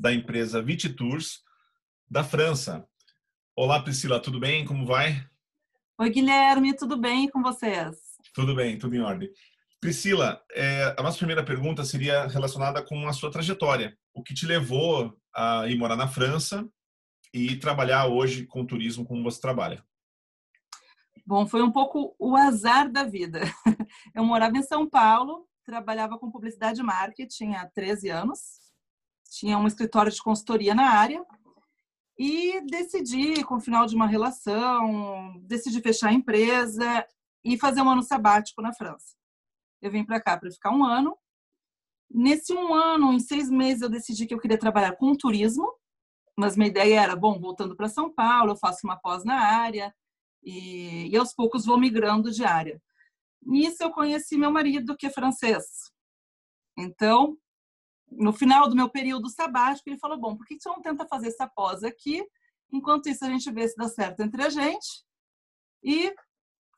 da empresa Vititours da França. Olá, Priscila, tudo bem? Como vai? Oi, Guilherme, tudo bem com vocês? Tudo bem, tudo em ordem. Priscila, é, a nossa primeira pergunta seria relacionada com a sua trajetória. O que te levou a ir morar na França e trabalhar hoje com turismo como você trabalha? Bom, foi um pouco o azar da vida. Eu morava em São Paulo, trabalhava com publicidade e marketing há 13 anos tinha um escritório de consultoria na área e decidi, com o final de uma relação, decidi fechar a empresa e fazer um ano sabático na França. Eu vim para cá para ficar um ano. Nesse um ano, em seis meses, eu decidi que eu queria trabalhar com turismo, mas minha ideia era, bom, voltando para São Paulo, eu faço uma pós na área e, e aos poucos vou migrando de área. Nisso eu conheci meu marido, que é francês. Então, no final do meu período sabático, ele falou: Bom, por que você não tenta fazer essa pós aqui? Enquanto isso, a gente vê se dá certo entre a gente. E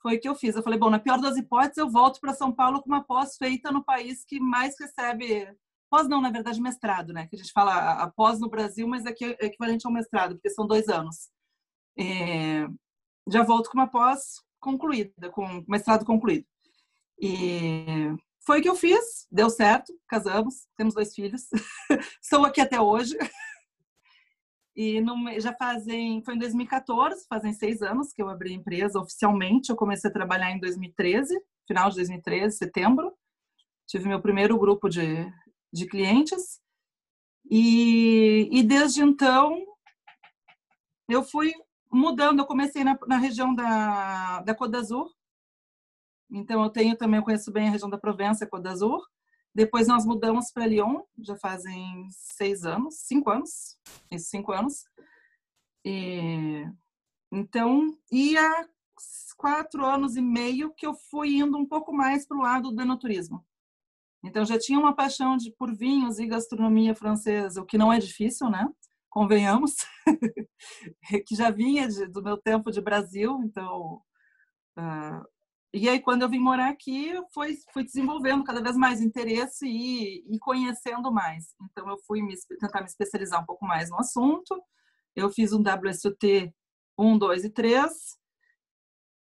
foi o que eu fiz. Eu falei: Bom, na pior das hipóteses, eu volto para São Paulo com uma pós feita no país que mais recebe. Pós não, na verdade, mestrado, né? Que a gente fala a pós no Brasil, mas aqui é equivalente ao mestrado, porque são dois anos. É... Já volto com uma pós concluída, com mestrado concluído. E foi o que eu fiz, deu certo, casamos, temos dois filhos, estou aqui até hoje. E no, já fazem, foi em 2014, fazem seis anos que eu abri a empresa oficialmente. Eu comecei a trabalhar em 2013, final de 2013, setembro. Tive meu primeiro grupo de, de clientes. E, e desde então, eu fui mudando. Eu comecei na, na região da, da Côte d'Azur, então, eu tenho também, eu conheço bem a região da Provença, Côte d'Azur. Depois nós mudamos para Lyon, já fazem seis anos, cinco anos, isso, cinco anos. E, então, e há quatro anos e meio que eu fui indo um pouco mais para o lado do enoturismo. Então, já tinha uma paixão de, por vinhos e gastronomia francesa, o que não é difícil, né? Convenhamos, que já vinha de, do meu tempo de Brasil, então uh, e aí, quando eu vim morar aqui, foi fui desenvolvendo cada vez mais interesse e, e conhecendo mais. Então, eu fui me, tentar me especializar um pouco mais no assunto. Eu fiz um WSUT 1, 2 e 3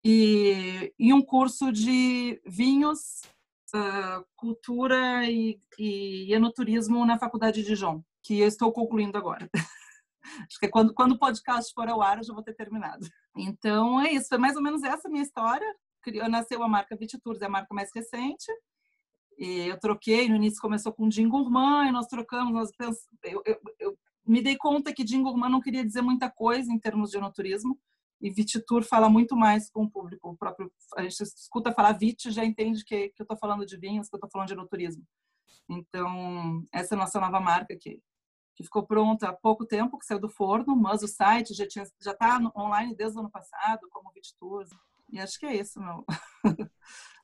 e, e um curso de vinhos, uh, cultura e, e enoturismo na Faculdade de Dijon, que eu estou concluindo agora. Acho que quando, quando o podcast for ao ar, eu já vou ter terminado. Então, é isso. Foi mais ou menos essa minha história criou, nasceu a marca Vititours, é a marca mais recente. E eu troquei, no início começou com Jim Gourmand, e nós trocamos, nós pens... eu, eu, eu, me dei conta que Jim Gourmand não queria dizer muita coisa em termos de enoturismo, e Vititur fala muito mais com o público. O próprio, a gente escuta falar Vit, já entende que, que eu estou falando de vinhos, que eu estou falando de enoturismo. Então, essa é a nossa nova marca aqui, que ficou pronta há pouco tempo, que saiu do forno, mas o site já está já tá online desde o ano passado, como Vititur. E acho que é isso, meu,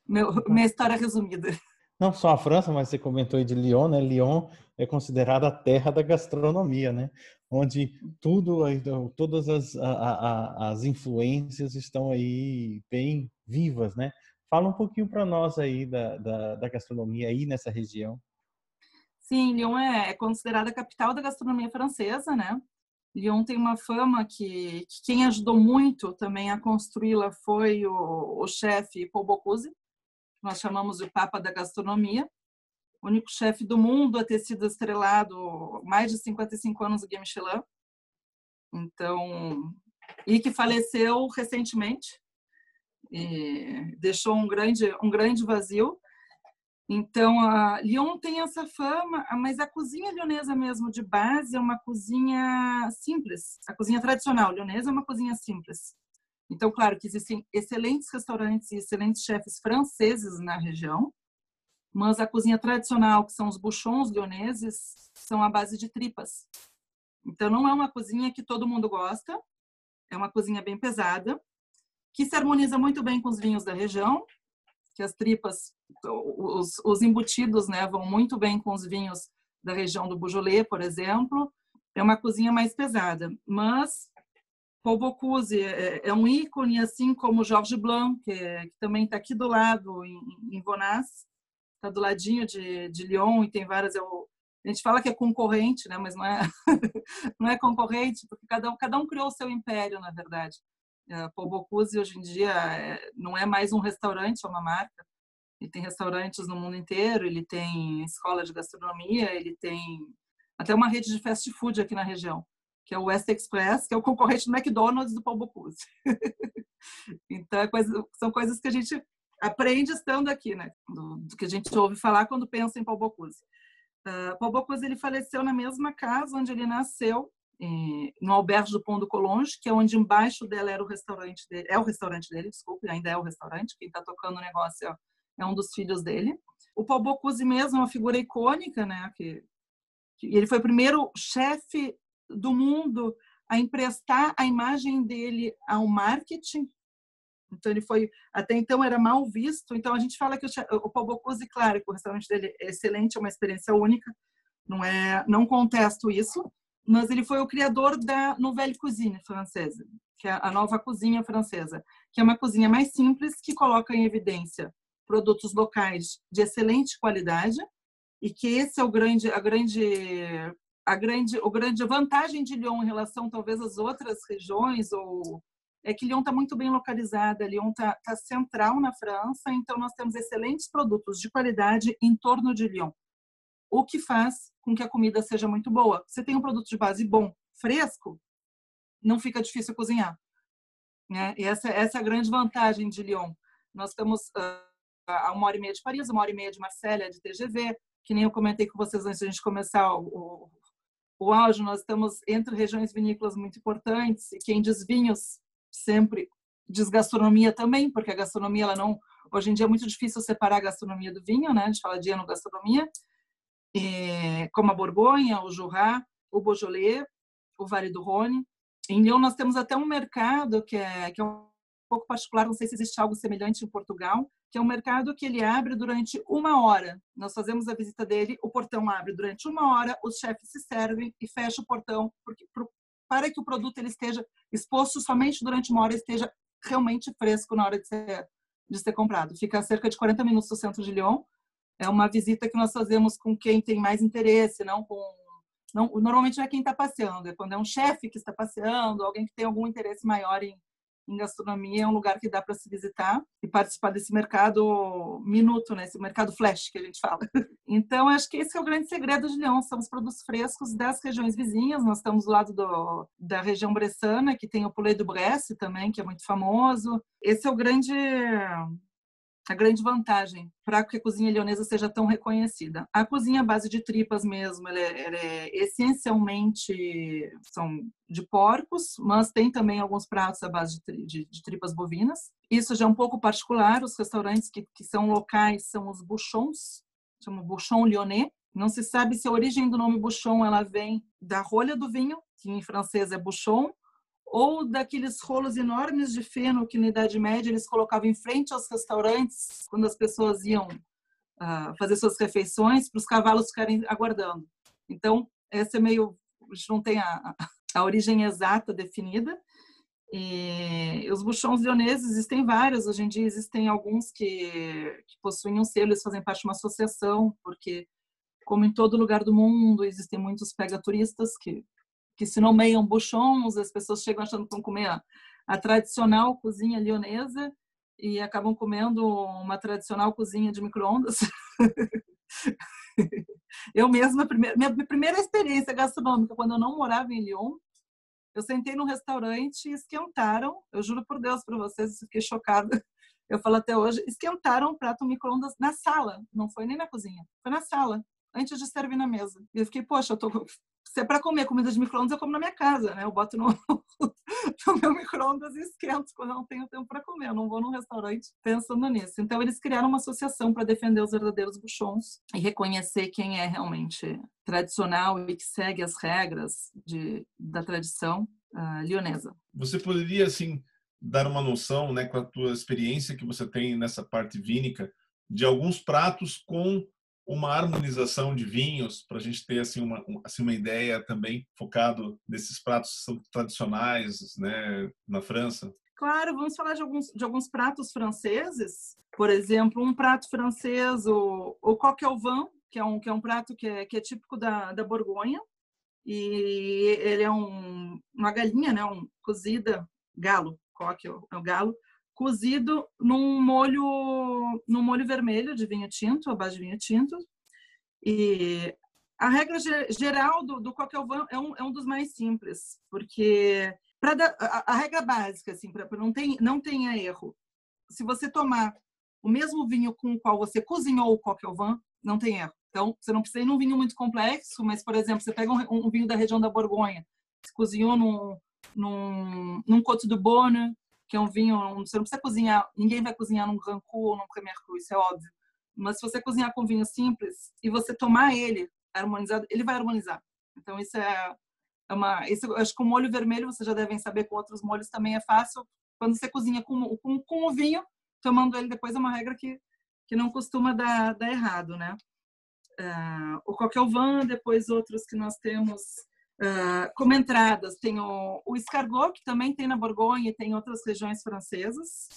meu, minha história resumida. Não só a França, mas você comentou aí de Lyon, né? Lyon é considerada a terra da gastronomia, né? Onde tudo, todas as, a, a, as influências estão aí bem vivas, né? Fala um pouquinho para nós aí da, da, da, gastronomia aí nessa região. Sim, Lyon é, é considerada a capital da gastronomia francesa, né? Lyon tem uma fama que, que quem ajudou muito também a construí-la foi o, o chefe Paul Bocuse, que nós chamamos de Papa da Gastronomia, o único chefe do mundo a ter sido estrelado mais de 55 anos no Guia Michelin. Então, e que faleceu recentemente, deixou um grande um grande vazio. Então, Lyon tem essa fama, mas a cozinha lionesa mesmo de base é uma cozinha simples. A cozinha tradicional lionesa é uma cozinha simples. Então, claro que existem excelentes restaurantes e excelentes chefes franceses na região, mas a cozinha tradicional, que são os bouchons lioneses, são à base de tripas. Então, não é uma cozinha que todo mundo gosta, é uma cozinha bem pesada, que se harmoniza muito bem com os vinhos da região, que as tripas, os, os embutidos, né, vão muito bem com os vinhos da região do Beaujolais, por exemplo. É uma cozinha mais pesada, mas Paul Bocuse é, é, um ícone, assim como Georges Blanc, que, é, que também está aqui do lado, em, em Vonas, está do ladinho de, de Lyon, e tem várias. Eu, a gente fala que é concorrente, né? mas não é, não é concorrente, porque cada um, cada um criou o seu império, na verdade. É, Paul Bocuse, hoje em dia, é, não é mais um restaurante, é uma marca. Ele tem restaurantes no mundo inteiro, ele tem escola de gastronomia, ele tem até uma rede de fast food aqui na região que é o West Express, que é o concorrente do McDonald's do Paul Bocuse. então, é coisa, são coisas que a gente aprende estando aqui, né? Do, do, que a gente ouve falar quando pensa em Paul Bocuse. Uh, Paul Bocuse ele faleceu na mesma casa onde ele nasceu, no Alberge do Pont do Colonge, que é onde embaixo dela era o restaurante dele, é o restaurante dele, desculpe, ainda é o restaurante, quem está tocando o negócio é, é, um dos filhos dele. O Paul Bocuse mesmo é uma figura icônica, né? Que, que ele foi o primeiro chefe do mundo a emprestar a imagem dele ao marketing. Então ele foi até então era mal visto. Então a gente fala que o, o Paul Bocuse, claro, que o restaurante dele é excelente, é uma experiência única. Não é, não contesto isso, mas ele foi o criador da Nouvelle Cuisine francesa, que é a nova cozinha francesa, que é uma cozinha mais simples que coloca em evidência produtos locais de excelente qualidade e que esse é o grande a grande a grande, a grande vantagem de Lyon em relação talvez às outras regiões ou é que Lyon está muito bem localizada, Lyon está tá central na França, então nós temos excelentes produtos de qualidade em torno de Lyon, o que faz com que a comida seja muito boa. Você tem um produto de base bom, fresco, não fica difícil cozinhar. Né? E essa, essa é a grande vantagem de Lyon. Nós estamos uh, a uma hora e meia de Paris, uma hora e meia de Marselha, de TGV, que nem eu comentei com vocês antes de a gente começar o, o áudio, nós estamos entre regiões vinícolas muito importantes e quem diz vinhos sempre diz gastronomia também, porque a gastronomia ela não hoje em dia é muito difícil separar a gastronomia do vinho, né? A gente fala de enogastronomia, e, como a Borgonha, o Jura, o Beaujolais, o Vale do Rhône. Em Lyon nós temos até um mercado que é que é um pouco particular, não sei se existe algo semelhante em Portugal, que é um mercado que ele abre durante uma hora. Nós fazemos a visita dele, o portão abre durante uma hora, os chefes se servem e fecha o portão porque, para que o produto ele esteja exposto somente durante uma hora, esteja realmente fresco na hora de ser, de ser comprado. Fica a cerca de 40 minutos do centro de Lyon. É uma visita que nós fazemos com quem tem mais interesse, não com não, normalmente não é quem está passeando, é quando é um chefe que está passeando, alguém que tem algum interesse maior em, em gastronomia é um lugar que dá para se visitar e participar desse mercado minuto, né? Esse mercado flash que a gente fala. Então, acho que esse é o grande segredo de Leão, são os produtos frescos das regiões vizinhas. Nós estamos do lado do, da região bressana, que tem o Poulet do Bresse também, que é muito famoso. Esse é o grande a grande vantagem para que a cozinha leonesa seja tão reconhecida. A cozinha à base de tripas mesmo, ela é, ela é, essencialmente são de porcos, mas tem também alguns pratos à base de, de, de, tripas bovinas. Isso já é um pouco particular, os restaurantes que, que são locais são os bouchons, chama bouchon lyonnais. Não se sabe se a origem do nome bouchon ela vem da rolha do vinho, que em francês é bouchon, ou daqueles rolos enormes de feno que na Idade Média eles colocavam em frente aos restaurantes quando as pessoas iam uh, fazer suas refeições para os cavalos ficarem aguardando. Então, essa é meio a gente não tem a, a origem exata definida. E os buchões leoneses existem vários, hoje em dia existem alguns que, que possuem um selo, eles fazem parte de uma associação, porque como em todo lugar do mundo, existem muitos pega-turistas que que se nomeiam buchons, as pessoas chegam achando que vão comer a, a tradicional cozinha lionesa e acabam comendo uma tradicional cozinha de micro-ondas. eu mesma, minha primeira experiência gastronômica, quando eu não morava em Lyon, eu sentei num restaurante e esquentaram, eu juro por Deus para vocês, eu fiquei chocada. Eu falo até hoje, esquentaram um prato micro-ondas na sala, não foi nem na cozinha, foi na sala, antes de servir na mesa. E eu fiquei, poxa, eu tô se é para comer comida de micro-ondas, eu como na minha casa, né? Eu boto no, no meu micro-ondas e esquento quando eu não tenho tempo para comer. Eu não vou num restaurante pensando nisso. Então, eles criaram uma associação para defender os verdadeiros buchons e reconhecer quem é realmente tradicional e que segue as regras de, da tradição uh, lionesa. Você poderia, assim, dar uma noção, né, com a tua experiência que você tem nessa parte vínica, de alguns pratos com uma harmonização de vinhos para a gente ter assim uma, assim uma ideia também focado nesses pratos tradicionais né na França? Claro vamos falar de alguns de alguns pratos franceses. Por exemplo um prato francês o, o coq au vin que é um que é um prato que é, que é típico da, da Borgonha. E ele é um, uma galinha né um cozida galo coque é o galo cozido num molho, num molho vermelho de vinho tinto, à base de vinho tinto. E a regra geral do, do coquel vin é um, é um dos mais simples, porque para a, a, regra básica, assim, para não, tem, não tenha erro, se você tomar o mesmo vinho com o qual você cozinhou o coquel vin, não tem erro. Então, você não precisa ir num vinho muito complexo, mas, por exemplo, você pega um, um vinho da região da Borgonha, se cozinhou num, num, num Côte de Bonne, que é um vinho, você não precisa cozinhar, ninguém vai cozinhar num Grand Cru ou num Premier Cru, isso é óbvio. Mas se você cozinhar com vinho simples e você tomar ele harmonizado, ele vai harmonizar. Então isso é, uma, isso, acho que o molho vermelho vocês já devem saber, com outros molhos também é fácil. Quando você cozinha com, com, com o vinho, tomando ele depois é uma regra que, que não costuma dar, dar errado, né? Uh, o coquel vin, depois outros que nós temos Uh, como entradas, tem o, o escargot, que também tem na Borgonha e tem em outras regiões francesas.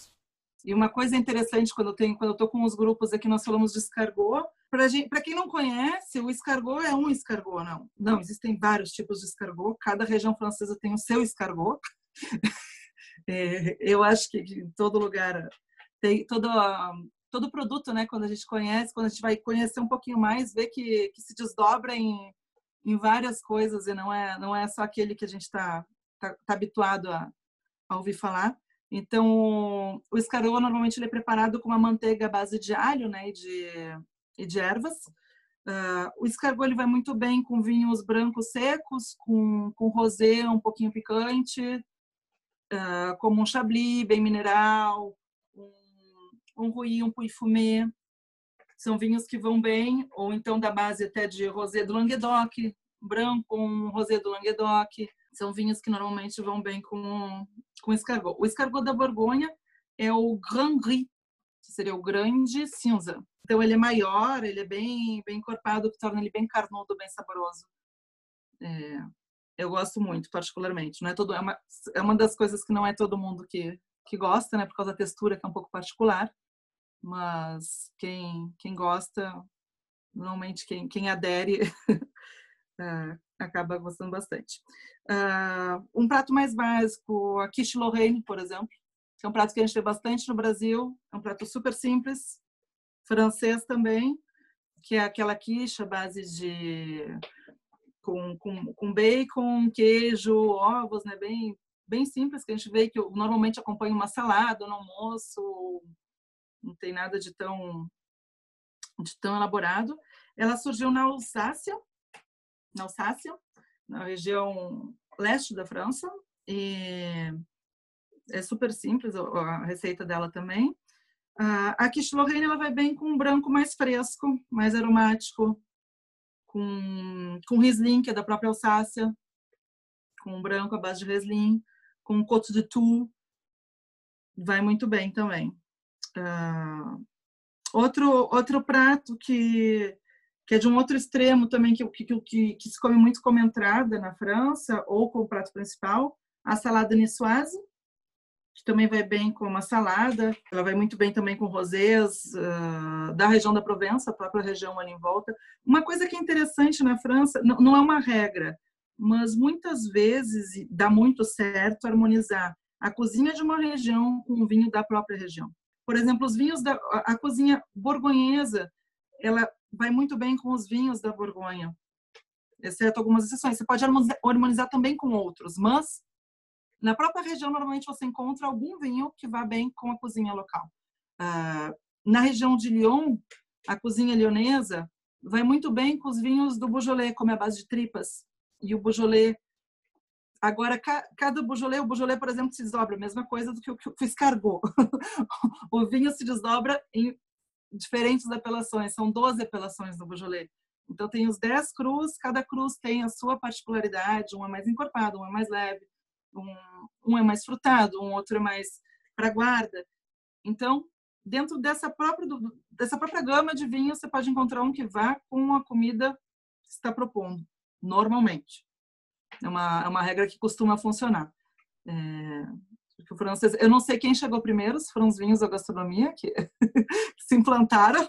E uma coisa interessante quando eu tenho, quando eu com os grupos aqui, nós falamos de escargot. Para quem não conhece, o escargot é um escargot, não. Não, existem vários tipos de escargot. Cada região francesa tem o seu escargot. é, eu acho que em todo lugar tem todo todo produto, né? Quando a gente conhece, quando a gente vai conhecer um pouquinho mais, vê que, que se desdobra em em várias coisas e não é não é só aquele que a gente está tá, tá, habituado a, a, ouvir falar. Então, o escargot normalmente ele é preparado com uma manteiga à base de alho, né, e de e de ervas. Uh, o escargot ele vai muito bem com vinhos brancos secos, com, com rosé um pouquinho picante, uh, como um chablis bem mineral, um, um rouilly, um puy fumé. São vinhos que vão bem, ou então da base até de rosé do Languedoc, branco, um rosé do Languedoc. São vinhos que normalmente vão bem com, com escargot. O escargot da Borgonha é o Grand Gris, que seria o grande cinza. Então ele é maior, ele é bem bem encorpado, que torna ele bem carnudo, bem saboroso. É, eu gosto muito, particularmente. Não é todo é uma, é uma das coisas que não é todo mundo que que gosta, né, por causa da textura que é um pouco particular mas quem, quem gosta, normalmente quem, quem adere, uh, acaba gostando bastante. Uh, um prato mais básico, a quiche Lorraine, por exemplo, que é um prato que a gente vê bastante no Brasil, é um prato super simples, francês também, que é aquela quiche à base de com, com, com bacon, queijo, ovos, né, bem bem simples que a gente vê que normalmente acompanha uma salada no almoço, não tem nada de tão de tão elaborado. Ela surgiu na Alsácia, na Alsácia, na região leste da França, e é super simples a receita dela também. A quiche Lorraine ela vai bem com um branco mais fresco, mais aromático, com, com Riesling, que é da própria Alsácia, com um branco à base de Riesling, com Côte de Toux, vai muito bem também. Uh, outro, outro prato que, que é de um outro extremo também, que, que, que, que se come muito como entrada na França, ou como prato principal, a salada niçoise, que também vai bem com uma salada. Ela vai muito bem também com rosés uh, da região da Provença, a própria região ali em volta. Uma coisa que é interessante na França, não, não é uma regra, mas muitas vezes dá muito certo harmonizar a cozinha de uma região com o vinho da própria região. Por exemplo, os vinhos da a cozinha borgonhesa, ela vai muito bem com os vinhos da Borgonha, exceto algumas exceções. Você pode harmonizar também com outros, mas na própria região normalmente você encontra algum vinho que vá bem com a cozinha local. Ah, na região de Lyon, a cozinha lionesa vai muito bem com os vinhos do Beaujolais, como é a base de tripas. e o Beaujolais Agora, cada Beaujolais, o Beaujolais, por exemplo, se desdobra a mesma coisa do que o, escargot. o vinho se desdobra em diferentes apelações, são 12 apelações do Beaujolais. Então, tem os 10 crus, cada cruz tem a sua particularidade, um é mais encorpado, um é mais leve, um, um é mais frutado, um outro é mais para guarda. Então, dentro dessa própria, dessa própria gama de vinhos, você pode encontrar um que vá com a comida que está propondo, normalmente. É uma, é uma regra que costuma funcionar. É, francês, eu não sei quem chegou primeiro, se foram os vinhos ou a gastronomia que, se implantaram,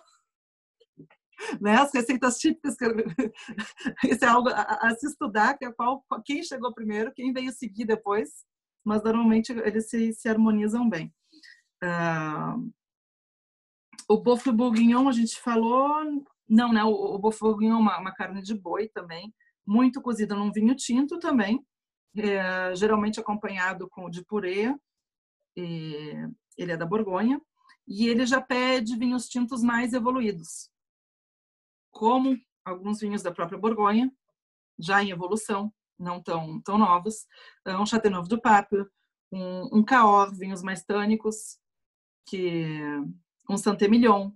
né? As receitas típicas, que, isso é algo a, a, se estudar, que é qual, quem chegou primeiro, quem veio seguir depois, mas normalmente eles se, se harmonizam bem. Uh, o boeuf bourguignon a gente falou, não, né? O, o boeuf bourguignon é uma, uma carne de boi também, muito cozida num vinho tinto também, é, geralmente acompanhado com de purê. ele é da Borgonha e ele já pede vinhos tintos mais evoluídos, como alguns vinhos da própria Borgonha, já em evolução, não tão tão novos, é um Châteauneuf du Pape, um, um Cahors, vinhos mais tânicos, que um Saint-Emilion,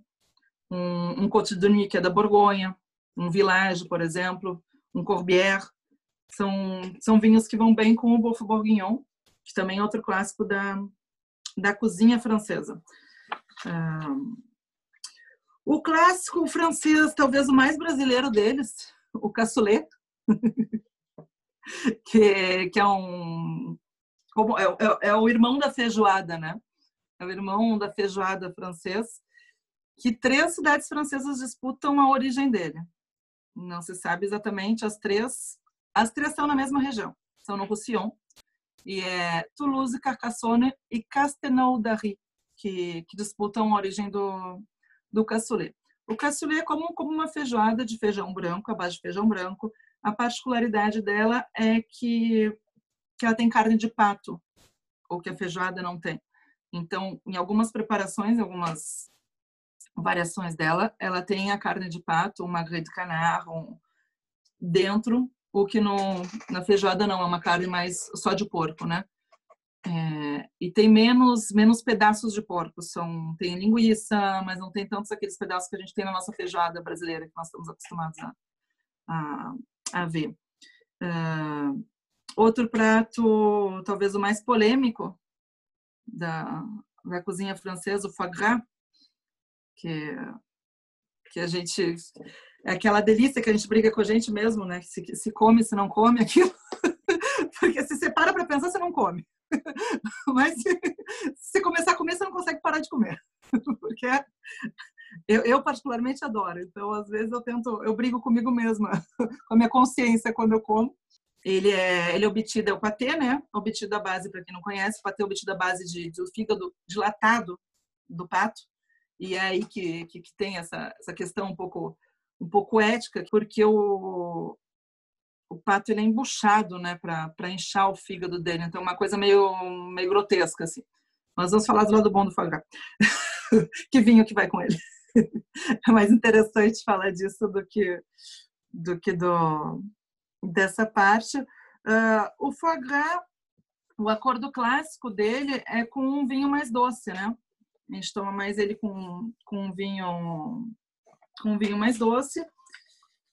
um, um Côte de que é da Borgonha, um Village, por exemplo, um Corbière. São, são vinhos que vão bem com o Boeuf Bourguignon, que também é outro clássico da, da cozinha francesa. o clássico francês, talvez o mais brasileiro deles, o cassoulet, que, que é um como é, é, é, o irmão da feijoada, né? É o irmão da feijoada francês, que três cidades francesas disputam a origem dele. Não se sabe exatamente as três. As três estão na mesma região. São no Roussillon. E é Toulouse, Carcassonne e Castelnau-d'Arry, que, que disputam a origem do, do cassoulet. O cassoulet é como, como uma feijoada de feijão branco, a base de feijão branco. A particularidade dela é que, que ela tem carne de pato, ou que a feijoada não tem. Então, em algumas preparações, algumas variações dela, ela tem a carne de pato, uma magret de canard um, dentro, o que no, na feijoada não, é uma carne mais só de porco, né? É, e tem menos menos pedaços de porco, são tem linguiça, mas não tem tantos aqueles pedaços que a gente tem na nossa feijoada brasileira que nós estamos acostumados a, a, a ver. Uh, outro prato, talvez o mais polêmico da, da cozinha francesa, o foie gras, que, que a gente. É aquela delícia que a gente briga com a gente mesmo, né? Se, se come, se não come aquilo. Porque se você para para pensar, você não come. Mas se, se começar a comer, você não consegue parar de comer. Porque eu, eu, particularmente adoro. Então, às vezes eu tento, eu brigo comigo mesma, com a minha consciência quando eu como. Ele é, ele é obtido, é o patê, né? Obtido à base, para quem não conhece, o patê é obtido à base de, do fígado dilatado do pato. E é aí que, que, que tem essa, essa questão um pouco, um pouco ética, porque o, o pato ele é embuchado né, para inchar o fígado dele. Então, é uma coisa meio, meio grotesca. Assim. Mas vamos falar do lado bom do foie gras. que vinho que vai com ele. é mais interessante falar disso do que do que do dessa parte. Uh, o foie gras, o acordo clássico dele é com um vinho mais doce, né? A gente toma mais ele com, com um vinho com um vinho mais doce.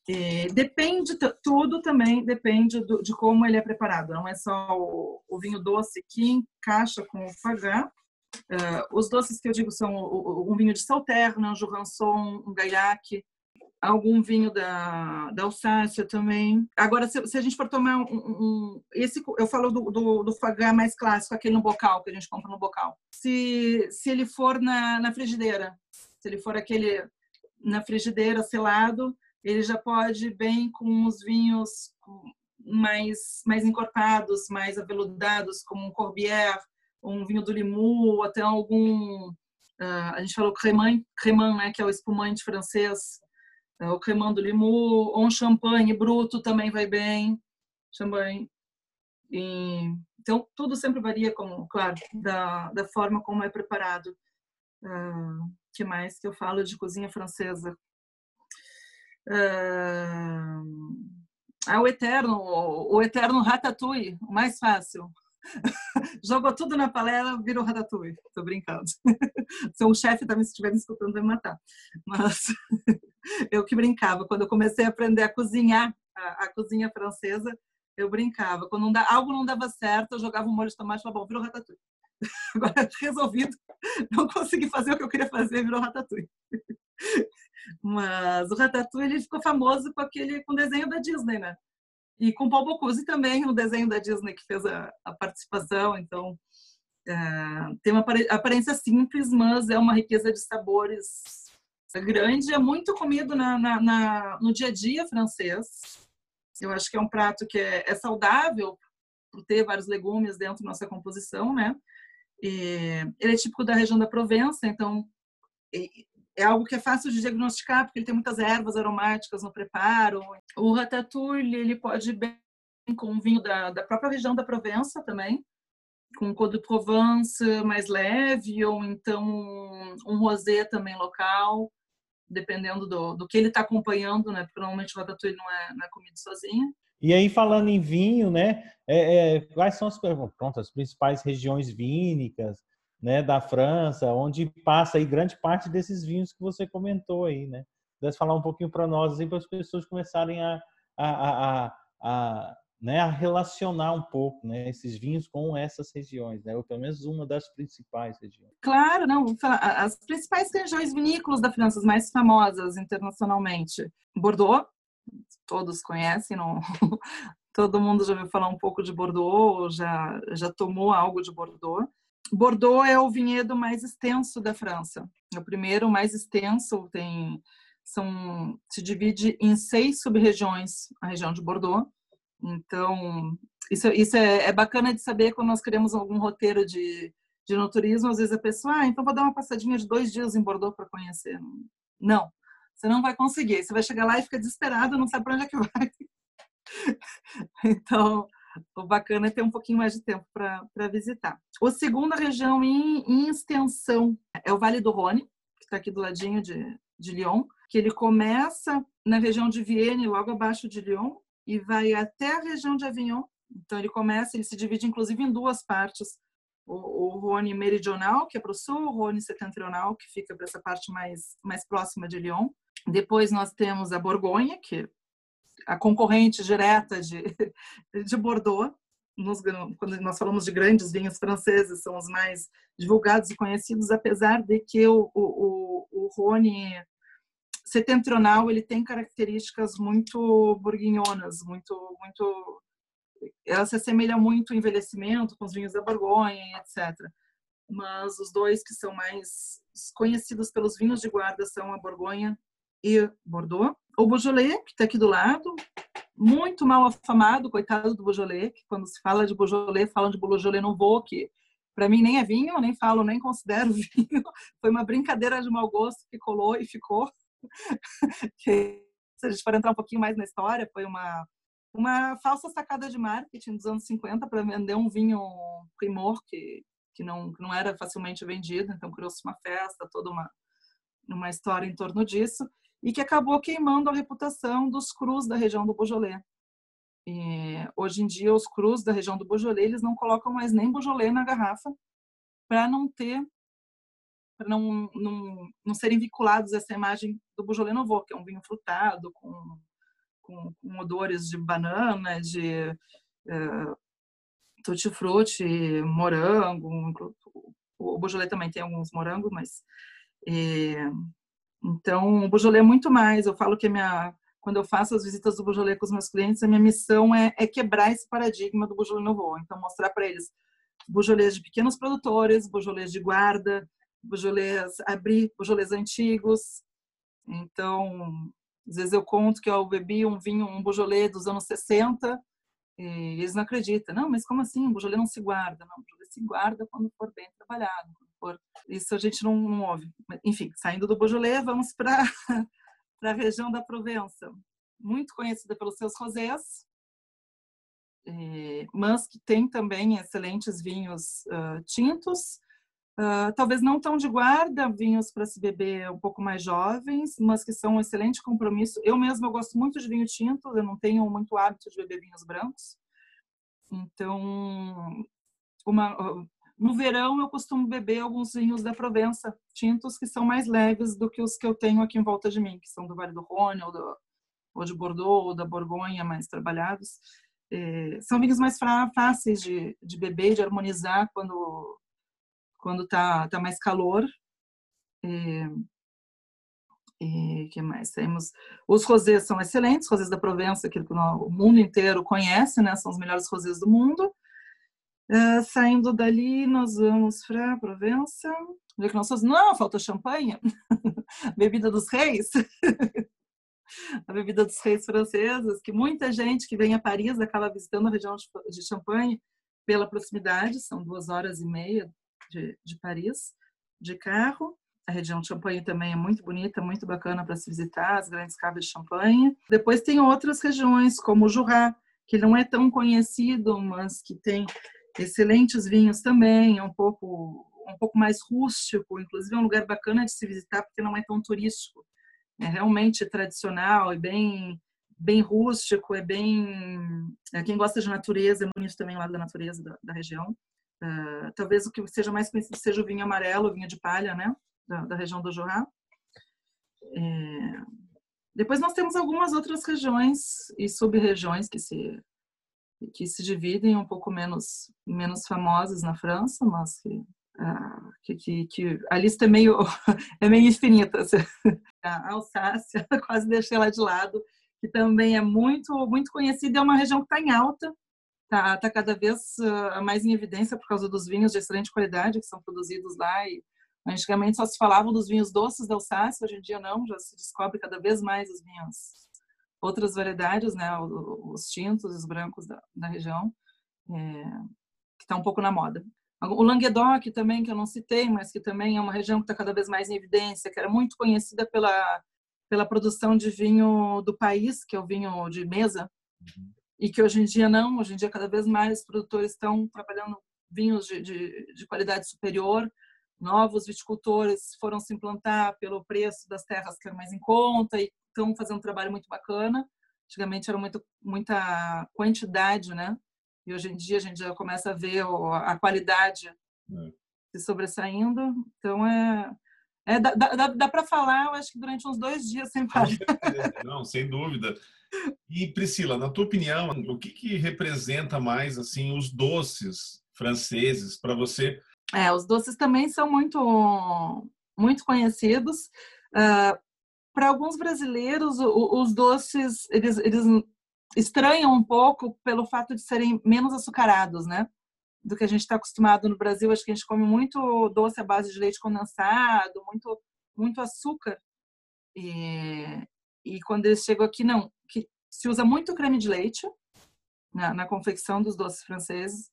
E depende tudo também depende do, de como ele é preparado. Não é só o, o vinho doce que encaixa com o fagá. Uh, os doces que eu digo são o, o, um vinho de Sauternes, um Jurançon, um Gaillac, algum vinho da, da Alsácia também. Agora, se, se a gente for tomar um, um, esse, eu falo do, do, do fagá mais clássico, aquele no bocal que a gente compra no bocal. Se, se ele for na, na frigideira, se ele for aquele na frigideira selado, ele já pode ir bem com os vinhos mais mais encorpados, mais aveludados, como um Corbière, um vinho do Limoux, ou até algum uh, a gente falou cremant, cremant, né, que é o espumante francês o cremant do Limoux, ou um champanhe bruto também vai bem, champanhe. E, então, tudo sempre varia, como, claro, da, da forma como é preparado. Uh, que mais que eu falo de cozinha francesa? Uh, Ah, o eterno, o eterno Ratatouille, o mais fácil. Jogou tudo na panela, virou ratatouille. Tô brincando. Se o chefe também estiver me escutando, vai me matar. Mas eu que brincava. Quando eu comecei a aprender a cozinhar, a, a cozinha francesa, eu brincava. Quando não dá, algo não dava certo, eu jogava um molho de tomate e falava, bom, virou ratatouille. Agora, resolvido, não consegui fazer o que eu queria fazer, virou ratatouille. Mas o Ratatouille ele ficou famoso com aquele com o desenho da Disney, né? E com Paul Bocuse também, no desenho da Disney que fez a, a participação. Então, é, tem uma aparência simples, mas é uma riqueza de sabores grande. É muito comido na, na, na, no dia a dia francês. Eu acho que é um prato que é, é saudável por ter vários legumes dentro da nossa composição, né? E ele é típico da região da Provença, então é algo que é fácil de diagnosticar, porque ele tem muitas ervas aromáticas no preparo. O ratatouille, ele pode ir bem com vinho da, da própria região da Provença também, com cor de Provence mais leve, ou então um rosé também local, dependendo do, do que ele está acompanhando, né? Porque normalmente o ratatouille não é, não é comido sozinho. E aí, falando em vinho, né? É, é, quais são as, pronto, as principais regiões vínicas? Né, da França, onde passa aí grande parte desses vinhos que você comentou aí, né? Pudesse falar um pouquinho para nós, assim, para as pessoas começarem a, a, a, a, né, a relacionar um pouco, né, esses vinhos com essas regiões, né, ou pelo menos uma das principais regiões. Claro, não, as principais regiões vinícolas da França, as mais famosas internacionalmente, Bordeaux, todos conhecem, não? todo mundo já ouviu falar um pouco de Bordeaux, já já tomou algo de Bordeaux. Bordeaux é o vinhedo mais extenso da França. É o primeiro mais extenso, tem são se divide em seis sub-regiões a região de Bordeaux. Então, isso, isso é, é, bacana de saber quando nós queremos algum roteiro de, de no turismo. Às vezes a pessoa, ah, então vou dar uma passadinha de dois dias em Bordeaux para conhecer. Não, você não vai conseguir. Você vai chegar lá e fica desesperado, não sabe para onde é que vai. Então, o bacana é ter um pouquinho mais de tempo para visitar. A segunda região em, em, extensão é o Vale do Rhône, que está aqui do ladinho de, de Lyon, que ele começa na região de Vienne, logo abaixo de Lyon, e vai até a região de Avignon. Então ele começa, ele se divide inclusive em duas partes. O, o Rhône meridional, que é para o sul, o Rhône setentrional, que fica para essa parte mais, mais próxima de Lyon. Depois nós temos a Borgonha, que a concorrente direta de, de Bordeaux. Nos, quando nós falamos de grandes vinhos franceses, são os mais divulgados e conhecidos, apesar de que o, o, o Rhône setentrional ele tem características muito bourguignonas, muito, muito, ela se assemelha muito ao envelhecimento com os vinhos da Borgonha, etc. Mas os dois que são mais conhecidos pelos vinhos de guarda são a Borgonha e Bordeaux. O Beaujolais, que está aqui do lado, muito mal afamado, coitado do Beaujolais, que quando se fala de Beaujolais, falam de Beaujolais Nouveau, que para mim nem é vinho, nem falo, nem considero vinho. Foi uma brincadeira de mau gosto que colou e ficou. se a gente for entrar um pouquinho mais na história, foi uma uma falsa sacada de marketing dos anos 50 para vender um vinho primor que, que, não, que não era facilmente vendido. Então criou-se uma festa, toda uma, uma história em torno disso e que acabou queimando a reputação dos crus da região do Beaujolais. E, hoje em dia, os crus da região do Beaujolais, eles não colocam mais nem Beaujolais na garrafa para não ter, para não, não, não serem vinculados a essa imagem do Beaujolais Nouveau, que é um vinho frutado, com, com, com odores de banana, de uh, tutti-frutti, morango. O Beaujolais também tem alguns morangos, mas... E, então, o Beaujolais é muito mais. Eu falo que minha, quando eu faço as visitas do Beaujolais com os meus clientes, a minha missão é, é quebrar esse paradigma do Beaujolais Nouveau. Então, mostrar para eles Beaujolais de pequenos produtores, Beaujolais de guarda, Beaujolais abrir, Beaujolais antigos. Então, às vezes eu conto que eu bebi um vinho, um Beaujolais dos anos 60, e eles não acreditam. Não, mas como assim? O Beaujolais não se guarda. Não, o Beaujolais se guarda quando for bem trabalhado, isso a gente não, não ouve. Enfim, saindo do Beaujolais, vamos para a região da Provença, muito conhecida pelos seus rosés, é, mas que tem também excelentes vinhos uh, tintos, Uh, talvez não tão de guarda, vinhos para se beber um pouco mais jovens, mas que são um excelente compromisso. Eu mesma eu gosto muito de vinho tinto, eu não tenho muito hábito de beber vinhos brancos. Então, uma, no verão eu costumo beber alguns vinhos da Provença, tintos que são mais leves do que os que eu tenho aqui em volta de mim, que são do Vale do Rhône ou, ou de Bordeaux ou da Borgonha, mais trabalhados. É, são vinhos mais fáceis de, de beber, de harmonizar quando quando tá, tá mais calor. E, e que mais? Temos os rosés são excelentes, rosés da Provença, que o mundo inteiro conhece, né? São os melhores rosés do mundo. Uh, saindo dali, nós vamos para Provença. Onde é que nós somos? Não, falta champanhe. bebida dos reis. a bebida dos reis franceses, que muita gente que vem a Paris acaba visitando a região de Champagne pela proximidade, são duas horas e meia de, de Paris, de carro. A região de Champagne também é muito bonita, muito bacana para se visitar, as grandes cavas de Champagne. Depois tem outras regiões, como o Jura, que não é tão conhecido, mas que tem excelentes vinhos também, é um pouco um pouco mais rústico, inclusive é um lugar bacana de se visitar porque não é tão turístico. É realmente tradicional e bem bem rústico, é bem é, quem gosta de natureza é bonito também lá da natureza da, da região. Uh, talvez o que seja mais conhecido seja o vinho amarelo, o vinho de palha, né? Da, da região do Jura. É... Depois nós temos algumas outras regiões e sub-regiões que se que se dividem um pouco menos menos famosas na França, mas que, uh, que, que, que, a lista é meio é meio infinita. A Alsácia, quase deixei ela de lado, que também é muito muito conhecida, é uma região que está em alta está tá cada vez uh, mais em evidência por causa dos vinhos de excelente qualidade que são produzidos lá. E antigamente só se falava dos vinhos doces da Alsácia, hoje em dia não, já se descobre cada vez mais os vinhos, outras variedades, né, os tintos, os brancos da, da região, é, que está um pouco na moda. O Languedoc também, que eu não citei, mas que também é uma região que está cada vez mais em evidência, que era muito conhecida pela, pela produção de vinho do país, que é o vinho de mesa, uhum e que hoje em dia não, hoje em dia cada vez mais produtores estão trabalhando vinhos de, de, de qualidade superior, novos viticultores foram se implantar pelo preço das terras que eram mais em conta e estão fazendo um trabalho muito bacana. Antigamente era muito, muita quantidade, né? E hoje em dia a gente já começa a ver a qualidade é. se sobressaindo. Então é, é dá, dá, dá para falar, eu acho que durante uns dois dias sem parar. Não, sem dúvida. E Priscila, na tua opinião, o que, que representa mais assim os doces franceses para você? É, os doces também são muito muito conhecidos. Uh, para alguns brasileiros, os doces eles, eles estranham um pouco pelo fato de serem menos açucarados, né? Do que a gente está acostumado no Brasil. Acho que a gente come muito doce à base de leite condensado, muito muito açúcar. E, e quando eles chegam aqui, não, que se usa muito creme de leite na, na confecção dos doces franceses,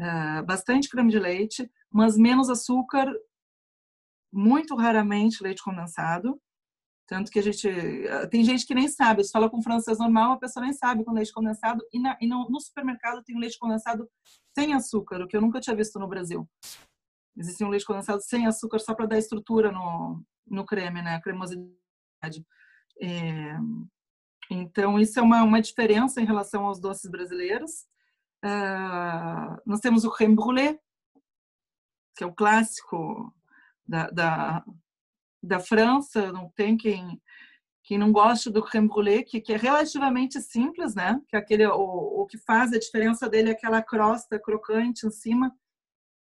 uh, bastante creme de leite, mas menos açúcar, muito raramente leite condensado. Tanto que a gente. Eh, tem gente que nem sabe, se fala com francês normal, a pessoa nem sabe com leite condensado. E, na, e no, no, supermercado tem leite condensado sem açúcar, o que eu nunca tinha visto no Brasil. Existe um leite condensado sem açúcar só para dar estrutura no, no creme, né? A cremosidade. É, então, isso é uma, uma diferença em relação aos doces brasileiros. Uh, nós temos o creme brulee, que é o clássico da, da, da França. Não tem quem, quem não goste do creme brulee, que, que é relativamente simples, né? Que é aquele, o, o que faz a diferença dele é aquela crosta crocante em cima,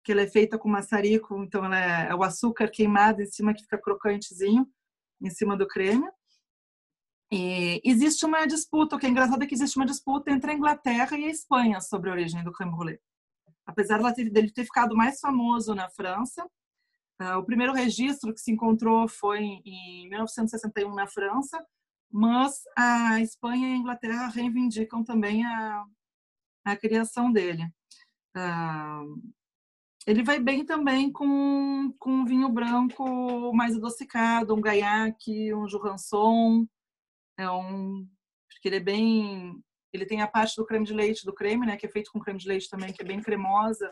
que ela é feita com maçarico, então ela é, é o açúcar queimado em cima que fica crocantezinho em cima do creme. E existe uma disputa, o que é engraçado é que existe uma disputa entre a Inglaterra e a Espanha sobre a origem do creme brulee. Apesar dele ter ficado mais famoso na França, o primeiro registro que se encontrou foi em 1961 na França, mas a Espanha e a Inglaterra reivindicam também a, a criação dele. Uh, ele vai bem também com, com um vinho branco mais adocicado, um gaiac, um jurançon, é um porque ele é bem ele tem a parte do creme de leite do creme, né, que é feito com creme de leite também, que é bem cremosa,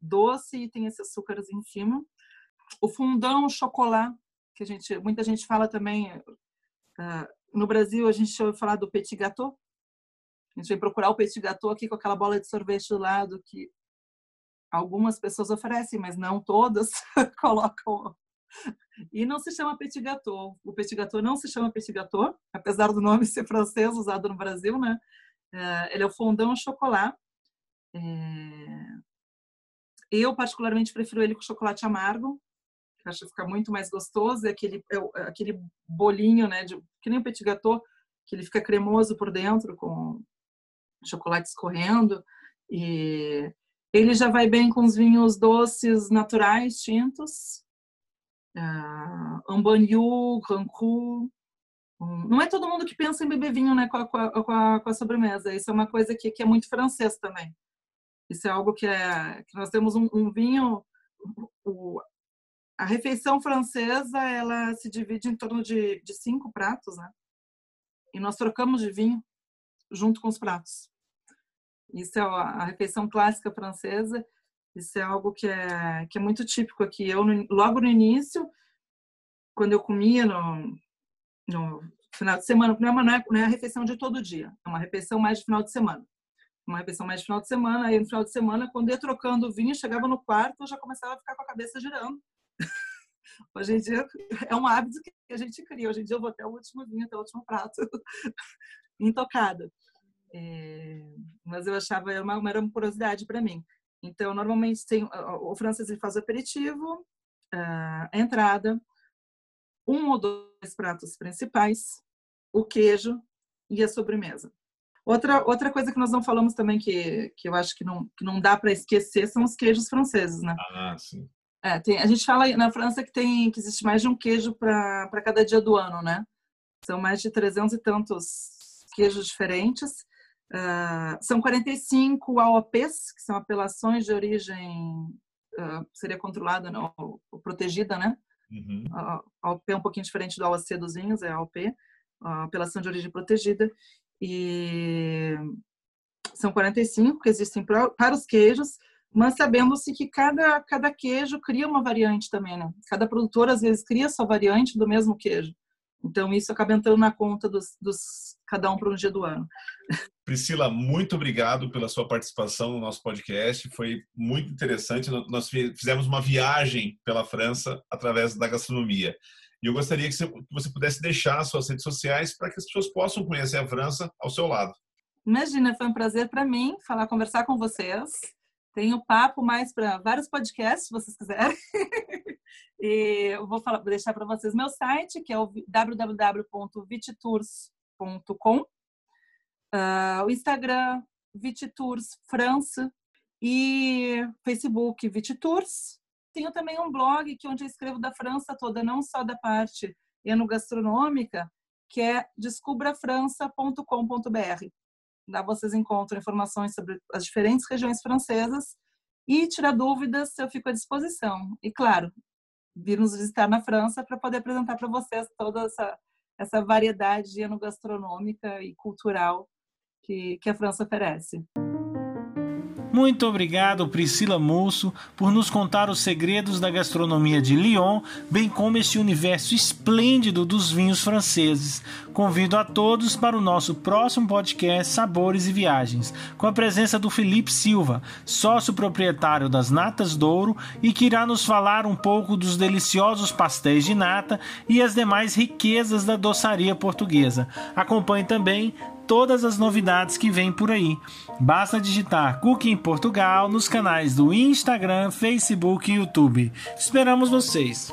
doce e tem esse açúcares em cima. O fundão chocolate, que a gente, muita gente fala também. Uh, no Brasil, a gente ouve falar do petit gâteau. A gente vem procurar o petit gâteau aqui com aquela bola de sorvete do lado que algumas pessoas oferecem, mas não todas colocam. E não se chama petit gâteau. O petit gâteau não se chama petit gâteau, apesar do nome ser francês usado no Brasil, né? Uh, ele é o fondant au chocolat. É... Eu, particularmente, prefiro ele com chocolate amargo, acho que fica muito mais gostoso. É aquele, é aquele bolinho, né? De, que nem o petit gâteau, que ele fica cremoso por dentro, com chocolate escorrendo. E ele já vai bem com os vinhos doces naturais, tintos. Uh, Ambanhu, Grand Cru, não é todo mundo que pensa em beber vinho né, com, a, com, a, com a sobremesa. Isso é uma coisa que, que, é muito francês também. Isso é algo que, é, que nós temos um, um vinho. O, a refeição francesa ela se divide em torno de, de cinco pratos, né? E nós trocamos de vinho junto com os pratos. Isso é a, refeição clássica francesa. Isso é algo que é, que é muito típico aqui. Eu, logo no início, quando eu comia no, no final de semana, não é, uma, não é a refeição de todo dia, é uma refeição mais de final de semana. Uma refeição mais de final de semana, aí no final de semana, quando ia trocando o vinho, chegava no quarto, eu já começava a ficar com a cabeça girando. Hoje em dia é um hábito que a gente cria. Hoje em dia eu vou até o último vinho, até o último prato, intocada. É, mas eu achava era uma, era uma curiosidade para mim. Então, normalmente tem o francês faz o aperitivo, a entrada, um ou dois pratos principais, o queijo e a sobremesa. Outra, outra coisa que nós não falamos também que, que eu acho que não, que não dá para esquecer são os queijos franceses, né? Ah, sim. É, tem, a gente fala na França que tem que existe mais de um queijo para cada dia do ano, né? São mais de 300 e tantos queijos diferentes. Uh, são 45 AOPs, que são apelações de origem, uh, seria controlada, não, ou protegida, né? Uhum. A AOP é um pouquinho diferente do AOC dos vinhos, é AOP, apelação de origem protegida. E são 45 que existem para os queijos, mas sabendo-se que cada, cada queijo cria uma variante também, né? Cada produtor às vezes cria sua variante do mesmo queijo. Então isso acaba entrando na conta dos, dos cada um para um dia do ano. Priscila, muito obrigado pela sua participação no nosso podcast. Foi muito interessante. Nós fizemos uma viagem pela França através da gastronomia. E eu gostaria que você pudesse deixar suas redes sociais para que as pessoas possam conhecer a França ao seu lado. Imagina, foi um prazer para mim falar, conversar com vocês. Tenho papo mais para vários podcasts, se vocês quiserem. e eu vou, falar, deixar para vocês meu site, que é o www.vititours.com. Uh, ah, o Instagram, Vititours France. E Facebook, Vititours. Tenho também um blog que onde eu escrevo da França toda, não só da parte enogastronômica, que é descubrafrança.com.br. Lá vocês encontram informações sobre as diferentes regiões francesas e tirar dúvidas, eu fico à disposição. E claro, vir nos visitar na França para poder apresentar para vocês toda essa, essa variedade enogastronômica e cultural que, que a França oferece. Muito obrigado, Priscila Moço, por nos contar os segredos da gastronomia de Lyon, bem como esse universo esplêndido dos vinhos franceses. Convido a todos para o nosso próximo podcast Sabores e Viagens, com a presença do Felipe Silva, sócio proprietário das Natas Douro e que irá nos falar um pouco dos deliciosos pastéis de nata e as demais riquezas da doçaria portuguesa. Acompanhe também todas as novidades que vêm por aí. Basta digitar Cooking Portugal nos canais do Instagram, Facebook e YouTube. Esperamos vocês!